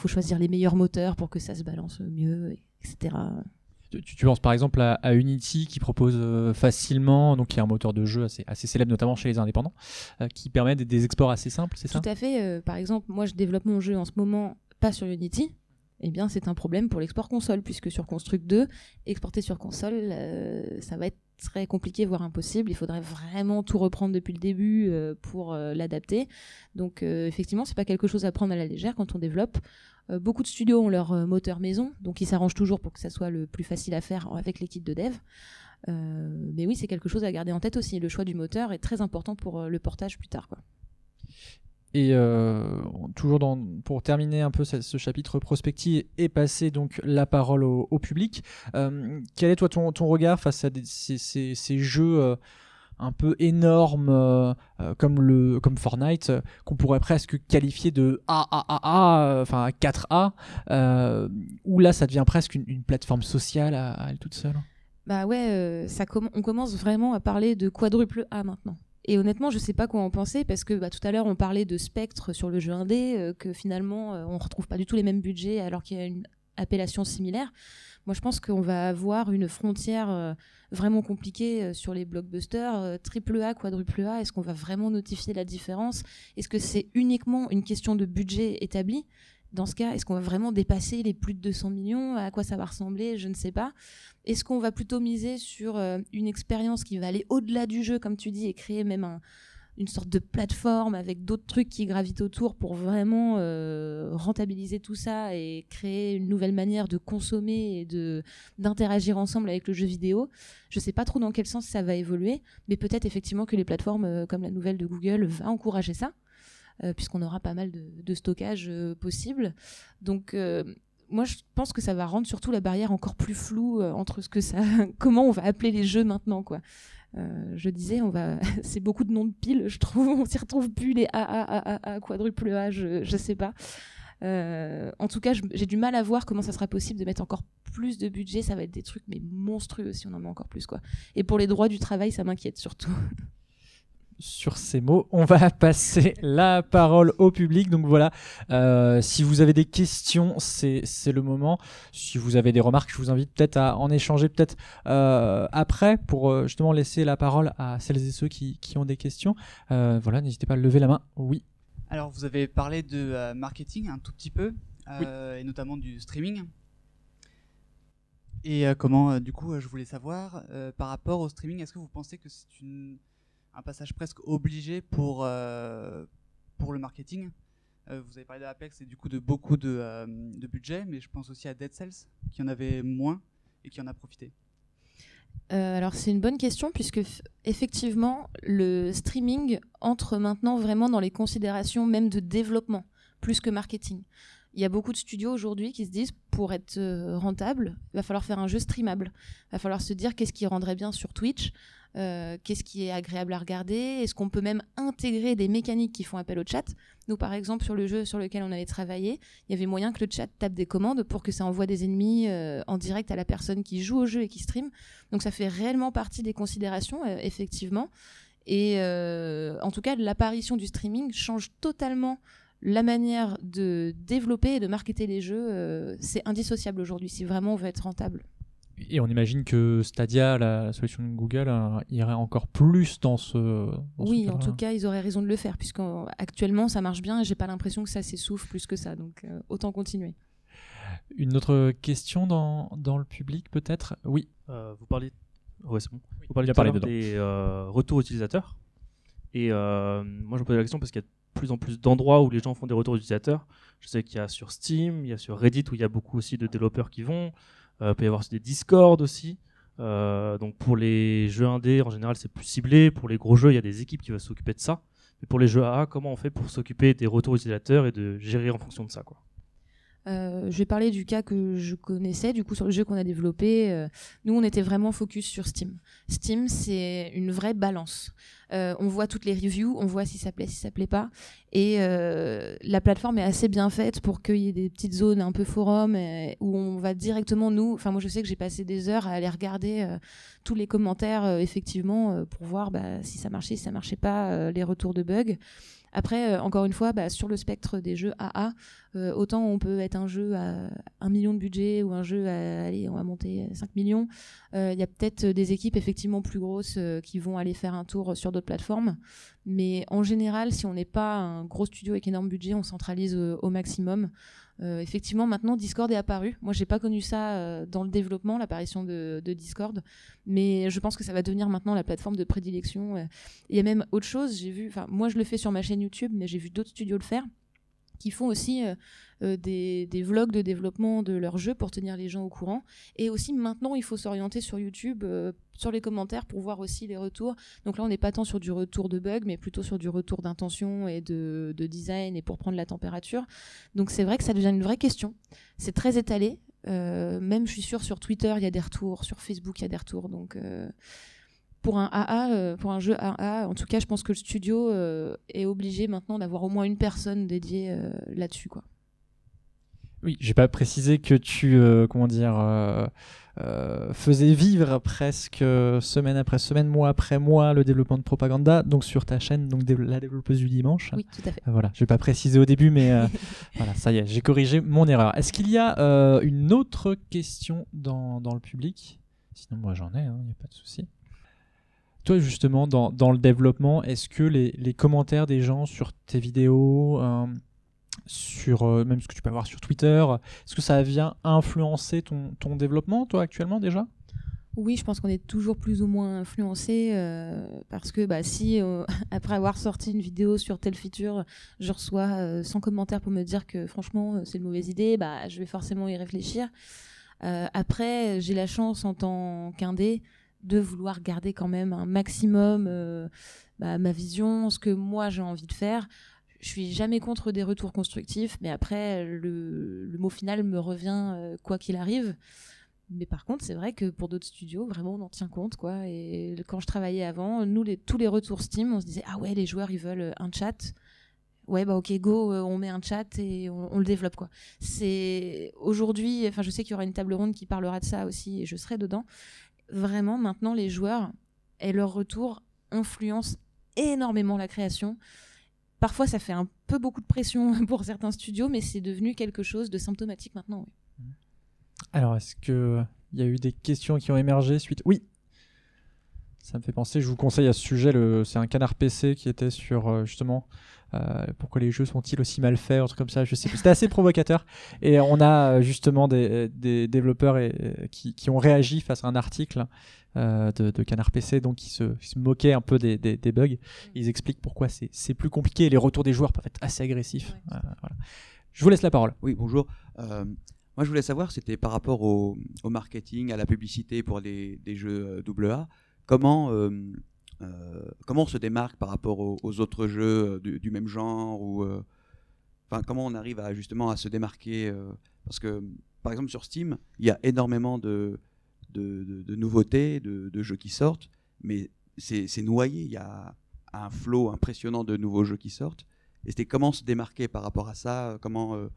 Faut choisir les meilleurs moteurs pour que ça se balance mieux, etc. Tu, tu penses par exemple à, à Unity qui propose euh, facilement, donc qui est un moteur de jeu assez, assez célèbre notamment chez les indépendants, euh, qui permet des, des exports assez simples, c'est ça? Tout à fait. euh, par exemple, moi, je développe mon jeu en ce moment pas sur Unity. Eh bien, c'est un problème pour l'export console, puisque sur Construct 2, exporter sur console, ça va être très compliqué, voire impossible. Il faudrait vraiment tout reprendre depuis le début euh, pour euh, l'adapter. Donc, euh, effectivement, c'est pas quelque chose à prendre à la légère quand on développe. Beaucoup de studios ont leur moteur maison, donc ils s'arrangent toujours pour que ça soit le plus facile à faire avec l'équipe de dev. Mais oui, c'est quelque chose à garder en tête aussi. Le choix du moteur est très important pour le portage plus tard. Quoi. Et euh, toujours pour terminer un peu ce, chapitre prospectif et passer donc la parole au, public, euh, quel est toi ton, ton regard face à ces, ces- jeux euh, un peu énormes comme, le, comme Fortnite qu'on pourrait presque qualifier de AAAA, enfin 4A, euh, où là ça devient presque une, plateforme sociale à, elle toute seule? Bah ouais, ça on commence vraiment à parler de quadruple A maintenant. Et honnêtement, je sais pas quoi en penser parce que bah, tout à l'heure on parlait de spectre sur le jeu indé, euh, que finalement euh, on retrouve pas du tout les mêmes budgets alors qu'il y a une appellation similaire. Moi je pense qu'on va avoir une frontière euh, vraiment compliquée sur les blockbusters. triple A, quadruple A, est-ce qu'on va vraiment notifier la différence? Est-ce que c'est uniquement une question de budget établi? Dans ce cas, est-ce qu'on va vraiment dépasser les plus de 200 millions? À quoi ça va ressembler? Je ne sais pas. Est-ce qu'on va plutôt miser sur euh, une expérience qui va aller au-delà du jeu, comme tu dis, et créer même un- une sorte de plateforme avec d'autres trucs qui gravitent autour pour vraiment euh, rentabiliser tout ça et créer une nouvelle manière de consommer et d'interagir ensemble avec le jeu vidéo? Je sais pas trop dans quel sens ça va évoluer, mais peut-être effectivement que les plateformes euh, comme la nouvelle de Google va encourager ça, puisqu'on aura pas mal de, stockage euh, possible. Donc euh, moi, je pense que ça va rendre surtout la barrière encore plus floue euh, entre ce que ça, comment on va appeler les jeux maintenant, quoi. Euh, je disais, on va, c'est beaucoup de noms de piles, je trouve. On s'y retrouve plus les A, A, A, A, A, quadruple A, je, je sais pas. Euh, en tout cas, j'ai du mal à voir comment ça sera possible de mettre encore plus de budget. Ça va être des trucs mais monstrueux si on en met encore plus, quoi. Et pour les droits du travail, ça m'inquiète surtout. Sur ces mots, on va passer la parole au public. Donc voilà, euh, si vous avez des questions, c'est le moment. Si vous avez des remarques, je vous invite peut-être à en échanger peut-être euh, après pour euh, justement laisser la parole à celles et ceux qui, qui ont des questions. Euh, voilà, n'hésitez pas à lever la main. Oui. Alors, vous avez parlé de marketing un tout petit peu, et notamment du streaming. Et comment, du coup, je voulais savoir, par rapport au streaming, est-ce que vous pensez que c'est une- un passage presque obligé pour, euh, le marketing Euh, Vous avez parlé d'Apex et du coup de beaucoup de, euh, de budget, mais je pense aussi à Dead Cells, qui en avait moins et qui en a profité. Alors c'est une bonne question puisque effectivement le streaming entre maintenant vraiment dans les considérations même de développement plus que marketing. Il y a beaucoup de studios aujourd'hui qui se disent pour être rentable, il va falloir faire un jeu streamable. Il va falloir se dire qu'est-ce qui rendrait bien sur Twitch, euh, qu'est-ce qui est agréable à regarder, est-ce qu'on peut même intégrer des mécaniques qui font appel au chat? Nous par exemple sur le jeu sur lequel on avait travaillé, il y avait moyen que le chat tape des commandes pour que ça envoie des ennemis euh, en direct à la personne qui joue au jeu et qui stream. Donc ça fait réellement partie des considérations, euh, effectivement. Et en tout cas, l'apparition du streaming change totalement la manière de développer et de marketer les jeux. c'est indissociable aujourd'hui si vraiment on veut être rentable. Et on imagine que Stadia, la solution de Google, euh, irait encore plus dans ce. dans ce oui, en tout cas, ils auraient raison de le faire, puisqu'actuellement ça marche bien et j'ai pas l'impression que ça s'essouffle plus que ça. Donc euh, autant continuer. Une autre question dans, dans le public, peut-être? Oui. Euh, vous parlez, ouais, c'est bon. Vous parlez parlé des euh, retours utilisateurs. Et euh, moi, je me posais la question parce qu'il y a de plus en plus d'endroits où les gens font des retours utilisateurs. Je sais qu'il y a sur Steam, il y a sur Reddit où il y a beaucoup aussi de développeurs qui vont. Euh, il peut y avoir des Discord aussi. Euh, donc pour les jeux indés, en général, c'est plus ciblé. Pour les gros jeux, il y a des équipes qui vont s'occuper de ça. Mais pour les jeux AA, comment on fait pour s'occuper des retours utilisateurs et de gérer en fonction de ça quoi? Euh, je vais parler du cas que je connaissais, du coup, sur le jeu qu'on a développé. euh, nous, on était vraiment focus sur Steam. Steam, c'est une vraie balance. Euh, on voit toutes les reviews, on voit si ça plaît, si ça plaît pas. Et la plateforme est assez bien faite pour qu'il y ait des petites zones un peu forum où on va directement, nous. Enfin, moi, je sais que j'ai passé des heures à aller regarder tous les commentaires, effectivement, pour voir bah, si ça marchait, si ça marchait pas, les retours de bugs. Après, euh, encore une fois, bah, sur le spectre des jeux AA, euh, autant on peut être un jeu à 1 million de budget ou un jeu à, allez, on va monter à 5 millions. Euh, Il y a peut-être des équipes effectivement plus grosses qui vont aller faire un tour sur d'autres plateformes. Mais en général, si on n'est pas un gros studio avec énorme budget, on centralise au maximum. Euh, effectivement, maintenant, Discord est apparu. Moi, j'ai pas connu ça euh, dans le développement, l'apparition de, Discord, mais je pense que ça va devenir maintenant la plateforme de prédilection. Euh, Il y a même autre chose. J'ai vu, enfin, moi, je le fais sur ma chaîne YouTube, mais j'ai vu d'autres studios le faire qui font aussi euh, euh, des, vlogs de développement de leurs jeux pour tenir les gens au courant. Et aussi maintenant, il faut s'orienter sur YouTube, euh, sur les commentaires pour voir aussi les retours. Donc là, on n'est pas tant sur du retour de bugs, mais plutôt sur du retour d'intention et de, de design et pour prendre la température. Donc c'est vrai que ça devient une vraie question. C'est très étalé. Même, je suis sûre, sur Twitter, il y a des retours, sur Facebook, il y a des retours. Donc pour un AA, euh, pour un jeu AA, en tout cas, je pense que le studio euh, est obligé maintenant d'avoir au moins une personne dédiée euh, là-dessus, quoi. Oui, j'ai pas précisé que tu, euh, comment dire, euh, euh, faisais vivre presque semaine après semaine, mois après mois, le développement de propaganda, donc sur ta chaîne, donc la développeuse du dimanche. Oui, tout à fait. Voilà, je vais pas préciser au début, mais voilà, ça y est, j'ai corrigé mon erreur. Est-ce qu'il y a une autre question dans, dans le public? Sinon, moi j'en ai, il n'y a pas de souci. Toi, justement, dans, dans le développement, est-ce que les, les commentaires des gens sur tes vidéos, euh, sur euh, même ce que tu peux avoir sur Twitter, est-ce que ça vient influencer ton, ton développement, toi, actuellement déjà? Oui, je pense qu'on est toujours plus ou moins influencé euh, parce que bah, si après avoir sorti une vidéo sur telle feature, je reçois euh, 100 commentaires pour me dire que franchement c'est une mauvaise idée, bah, je vais forcément y réfléchir. Après, j'ai la chance en tant qu'indé de vouloir garder quand même un maximum euh, bah, ma vision, ce que moi j'ai envie de faire. Je suis jamais contre des retours constructifs, mais après le, mot final me revient euh, quoi qu'il arrive. Mais par contre, c'est vrai que pour d'autres studios, vraiment, on en tient compte, quoi. Et quand je travaillais avant, nous, tous les retours Steam, on se disait, ah ouais, les joueurs, ils veulent un chat. Ouais, bah ok, go, euh, on met un chat et on, on le développe, quoi. C'est aujourd'hui, enfin, je sais qu'il y aura une table ronde qui parlera de ça aussi, et je serai dedans. Vraiment, maintenant, les joueurs et leurs retours influencent énormément la création. Parfois, ça fait un peu beaucoup de pression pour certains studios, mais c'est devenu quelque chose de symptomatique maintenant. oui. Alors, est-ce que il y a eu des questions qui ont émergé suite? Oui. Ça me fait penser, je vous conseille à ce sujet, le... c'est un canard PC qui était sur euh, justement euh, pourquoi les jeux sont-ils aussi mal faits, un truc comme ça, je sais plus. C'était assez provocateur. Et on a euh, justement des, des développeurs et, qui, qui ont réagi face à un article euh, de, de Canard PC, donc qui se, qui se moquaient un peu des, des, des bugs. Ils expliquent pourquoi c'est c'est plus compliqué et les retours des joueurs peuvent être assez agressifs. Ouais. Euh, voilà. Je vous laisse la parole. Oui, bonjour. Euh, moi, je voulais savoir, c'était par rapport au, au marketing, à la publicité pour des, des jeux euh, AA, comment, euh, euh, comment on se démarque par rapport aux, autres jeux euh, du, même genre ou, Comment on arrive à, justement à se démarquer Parce que, par exemple, sur Steam, il y a énormément de, de, nouveautés, de, jeux qui sortent, mais c'est noyé. Il y a un flot impressionnant de nouveaux jeux qui sortent. Et c'était comment se démarquer par rapport à ça Comment,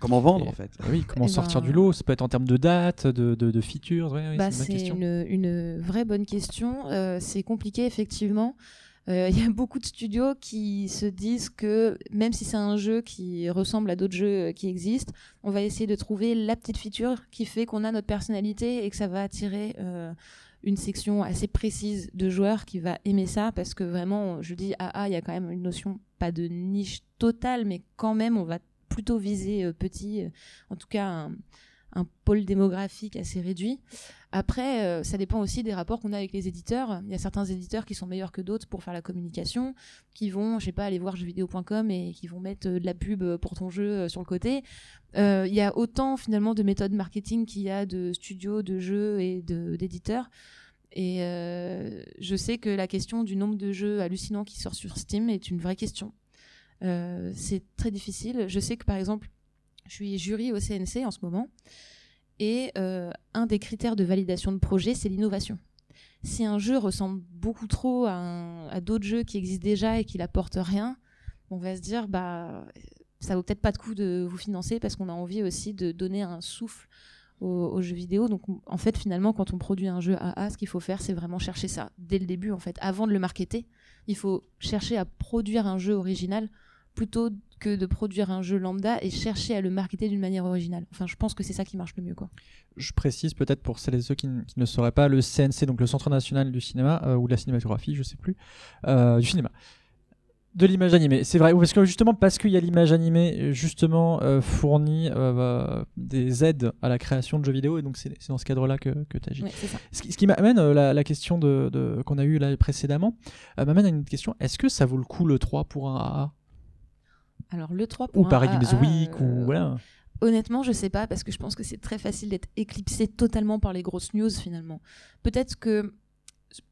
comment vendre, Et- en fait Ah oui, comment Eh sortir ben- du lot Ça peut être en termes de date, de, de, de features. ouais, ouais, Bah, c'est une une, une vraie bonne question. Euh, c'est compliqué, effectivement. Euh, Il y a beaucoup de studios qui se disent que même si c'est un jeu qui ressemble à d'autres jeux euh, qui existent, on va essayer de trouver la petite feature qui fait qu'on a notre personnalité et que ça va attirer euh, une section assez précise de joueurs qui va aimer ça parce que vraiment, je dis AA, il y a quand même une notion pas de niche totale, mais quand même, on va plutôt viser euh, petit, euh, en tout cas un, pôle démographique assez réduit. Après, euh, ça dépend aussi des rapports qu'on a avec les éditeurs. Il y a certains éditeurs qui sont meilleurs que d'autres pour faire la communication, qui vont, je sais pas, aller voir jeuxvideo.com et qui vont mettre de la pub pour ton jeu sur le côté. Il y a autant finalement de méthodes marketing qu'il y a de studios, de jeux et d'éditeurs. Et je sais que la question du nombre de jeux hallucinants qui sortent sur Steam est une vraie question. Euh, c'est très difficile. Je sais que par exemple, je suis jury au CNC en ce moment. Et euh, un des critères de validation de projet, c'est l'innovation. Si un jeu ressemble beaucoup trop à, d'autres jeux qui existent déjà et qui n'apportent rien, on va se dire, bah, ça vaut peut-être pas de coup de vous financer parce qu'on a envie aussi de donner un souffle aux, aux jeux vidéo. Donc, on- en fait, finalement, quand on produit un jeu AA, ce qu'il faut faire, c'est vraiment chercher ça dès le début, en fait, avant de le marketer. Il faut chercher à produire un jeu original plutôt que de produire un jeu lambda et chercher à le marketer d'une manière originale. Enfin, je pense que c'est ça qui marche le mieux, quoi. Je précise peut-être pour celles et ceux qui, ne sauraient pas, le CNC, donc le Centre national du cinéma, euh, ou de la cinématographie, je sais plus, euh, du cinéma. De l'image animée, c'est vrai, parce que justement, parce qu'il y a l'image animée, justement, euh, fournit des aides à la création de jeux vidéo, et donc c'est dans ce cadre-là que, que tu agis. Ouais. Ce qui, m'amène, la, la question de, de- qu'on a eue là précédemment, m'amène à une question est-ce que ça vaut le coup le 3 pour un AA Alors, le 3 pour Ou un Paris Games AA, Week, euh, ou voilà Honnêtement, je sais pas parce que je pense que c'est très facile d'être éclipsé totalement par les grosses news finalement. Peut-être que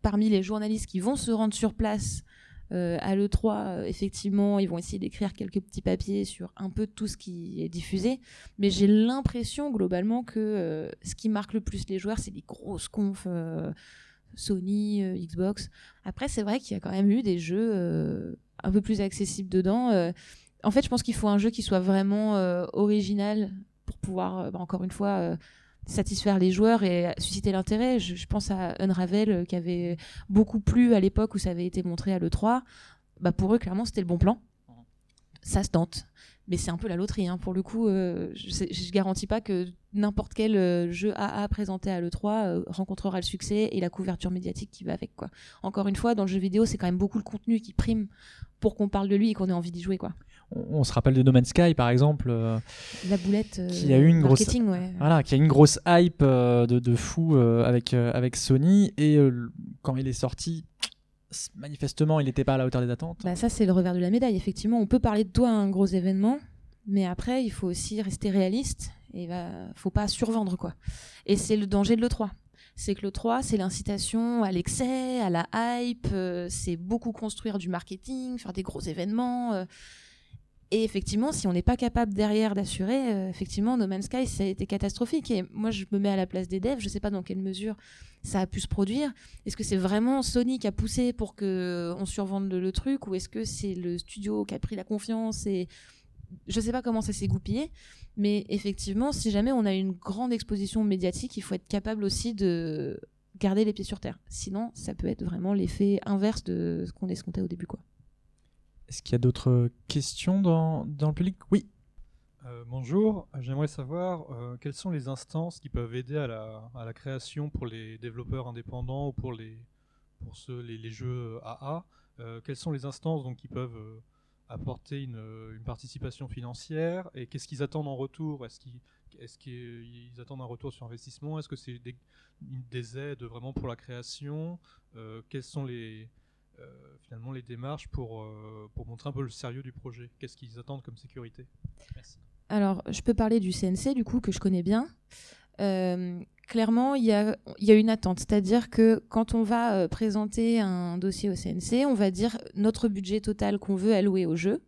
parmi les journalistes qui vont se rendre sur place euh, à l'E3, euh, effectivement, ils vont essayer d'écrire quelques petits papiers sur un peu tout ce qui est diffusé. Mais j'ai l'impression globalement que euh, ce qui marque le plus les joueurs, c'est les grosses confs euh, Sony, euh, Xbox. Après, c'est vrai qu'il y a quand même eu des jeux euh, un peu plus accessibles dedans. En fait, je pense qu'il faut un jeu qui soit vraiment euh, original pour pouvoir, euh, bah, encore une fois, euh, satisfaire les joueurs et susciter l'intérêt. Je, pense à Unravel qui avait beaucoup plu à l'époque où ça avait été montré à l'E3. Bah, pour eux, clairement, c'était le bon plan. Ça se tente. Mais c'est un peu la loterie. hein. Pour le coup, je, je garantis pas que n'importe quel jeu AA présenté à l'E3 euh, rencontrera le succès et la couverture médiatique qui va avec. Encore une fois, dans le jeu vidéo, c'est quand même beaucoup le contenu qui prime pour qu'on parle de lui et qu'on ait envie d'y jouer. Quoi. On, on se rappelle de No Man's Sky par exemple. euh, La boulette euh, qui a eu une grosse ouais. voilà qui a une grosse hype euh, de, de fou avec avec Sony et quand il est sorti manifestement il n'était pas à la hauteur des attentes Bah, ça, c'est le revers de la médaille. Effectivement, on peut parler de toi à un gros événement, mais après, il faut aussi rester réaliste et il va... faut pas survendre. quoi. Et c'est le danger de l'E3. C'est que l'E3, c'est l'incitation à l'excès, à la hype, euh, c'est beaucoup construire du marketing, faire des gros événements. euh. Et effectivement, si on n'est pas capable derrière d'assurer, euh, effectivement, No Man's Sky, ça a été catastrophique. Et moi, je me mets à la place des devs, je sais pas dans quelle mesure ça a pu se produire. Est-ce que c'est vraiment Sony qui a poussé pour que on survende le, le truc ou est-ce que c'est le studio qui a pris la confiance et je sais pas comment ça s'est goupillé, mais effectivement, si jamais on a une grande exposition médiatique, il faut être capable aussi de garder les pieds sur terre. Sinon, ça peut être vraiment l'effet inverse de ce qu'on escomptait au début, quoi. Est-ce qu'il y a d'autres questions dans, le public? Oui. Euh, bonjour, j'aimerais savoir euh, quelles sont les instances qui peuvent aider à la, création pour les développeurs indépendants ou pour les, jeux AA. Euh, quelles sont les instances donc, qui peuvent apporter une, participation financière? Et qu'est-ce qu'ils attendent en retour? Est-ce qu'ils attendent un retour sur investissement? Est-ce que c'est des, des aides vraiment pour la création? Quelles sont les, finalement les démarches pour, euh, pour montrer un peu le sérieux du projet Qu'est-ce qu'ils attendent comme sécurité? Merci. Alors, je peux parler du CNC, du coup, que je connais bien. Euh, clairement, il y a, y a une attente. C'est-à-dire que quand on va euh, présenter un dossier au CNC, on va dire notre budget total qu'on veut allouer au jeu.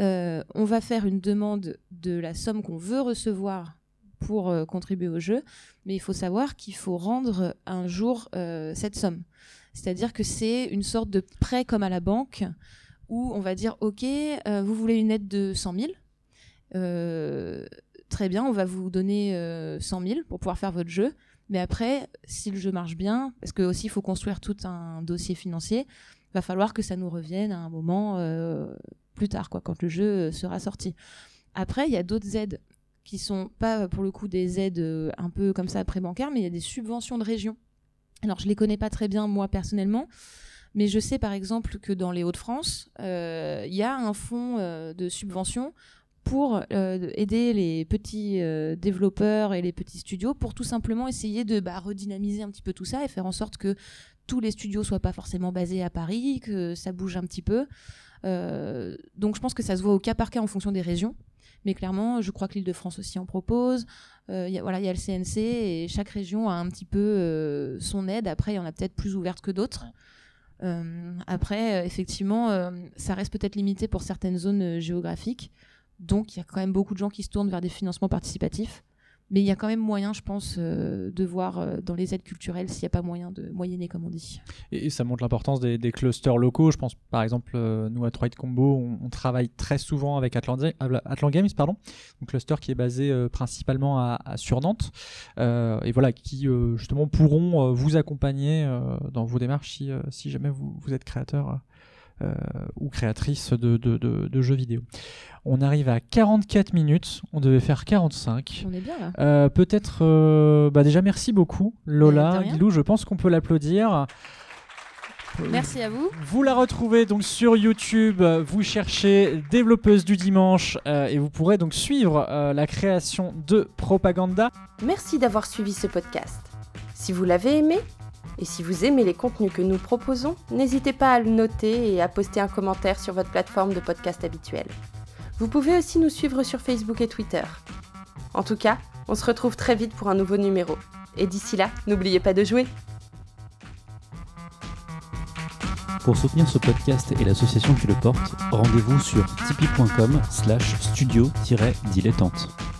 Euh, on va faire une demande de la somme qu'on veut recevoir pour euh, contribuer au jeu, mais il faut savoir qu'il faut rendre un jour euh, cette somme. C'est-à-dire que c'est une sorte de prêt comme à la banque où on va dire OK, euh, vous voulez une aide de 100 000 euh, très bien, on va vous donner euh, 100 000 pour pouvoir faire votre jeu. Mais après, si le jeu marche bien, parce que aussi il faut construire tout un dossier financier, va falloir que ça nous revienne à un moment euh, plus tard, quoi, quand le jeu sera sorti. Après, il y a d'autres aides qui sont pas pour le coup des aides euh, un peu comme ça pré-bancaires, mais il y a des subventions de région. Alors je les connais pas très bien moi personnellement, mais je sais par exemple que dans les Hauts-de-France, euh, il y a un fonds euh, de subvention pour euh, aider les petits développeurs et les petits studios pour tout simplement essayer de bah, redynamiser un petit peu tout ça et faire en sorte que tous les studios soient pas forcément basés à Paris, que ça bouge un petit peu. Donc je pense que ça se voit au cas par cas en fonction des régions. Mais clairement, je crois que l'Île-de-France aussi en propose. Euh, il y a le CNC et chaque région a un petit peu euh, son aide. Après, il y en a peut-être plus ouvertes que d'autres. Euh, après, effectivement, ça reste peut-être limité pour certaines zones géographiques. Donc, il y a quand même beaucoup de gens qui se tournent vers des financements participatifs. Mais il y a quand même moyen, je pense, euh, de voir euh, dans les aides culturelles s'il n'y a pas moyen de moyenner, comme on dit. Et, ça montre l'importance des, clusters locaux. Je pense par exemple, euh, nous à Troid Combo, on, travaille très souvent avec Atlant, Games, pardon, un cluster qui est basé principalement à, à- sur Nantes, et voilà, qui justement pourront vous accompagner dans vos démarches si, jamais vous, vous êtes créateur ou créatrice de, de- de- de jeux vidéo. On arrive à 44 minutes, on devait faire 45. On est bien là. Euh, Peut-être, euh, bah déjà merci beaucoup Lola, rien. Guilou, je pense qu'on peut l'applaudir. Merci à vous. Vous la retrouvez donc sur YouTube, euh, vous cherchez développeuse du dimanche euh, et vous pourrez donc suivre euh, la création de Propaganda. Merci d'avoir suivi ce podcast. Si vous l'avez aimé, et si vous aimez les contenus que nous proposons, n'hésitez pas à le noter et à poster un commentaire sur votre plateforme de podcast habituelle. Vous pouvez aussi nous suivre sur Facebook et Twitter. En tout cas, on se retrouve très vite pour un nouveau numéro. Et d'ici là, n'oubliez pas de jouer Pour soutenir ce podcast et l'association qui le porte, rendez-vous sur tipeee.com slash studio-dilettante.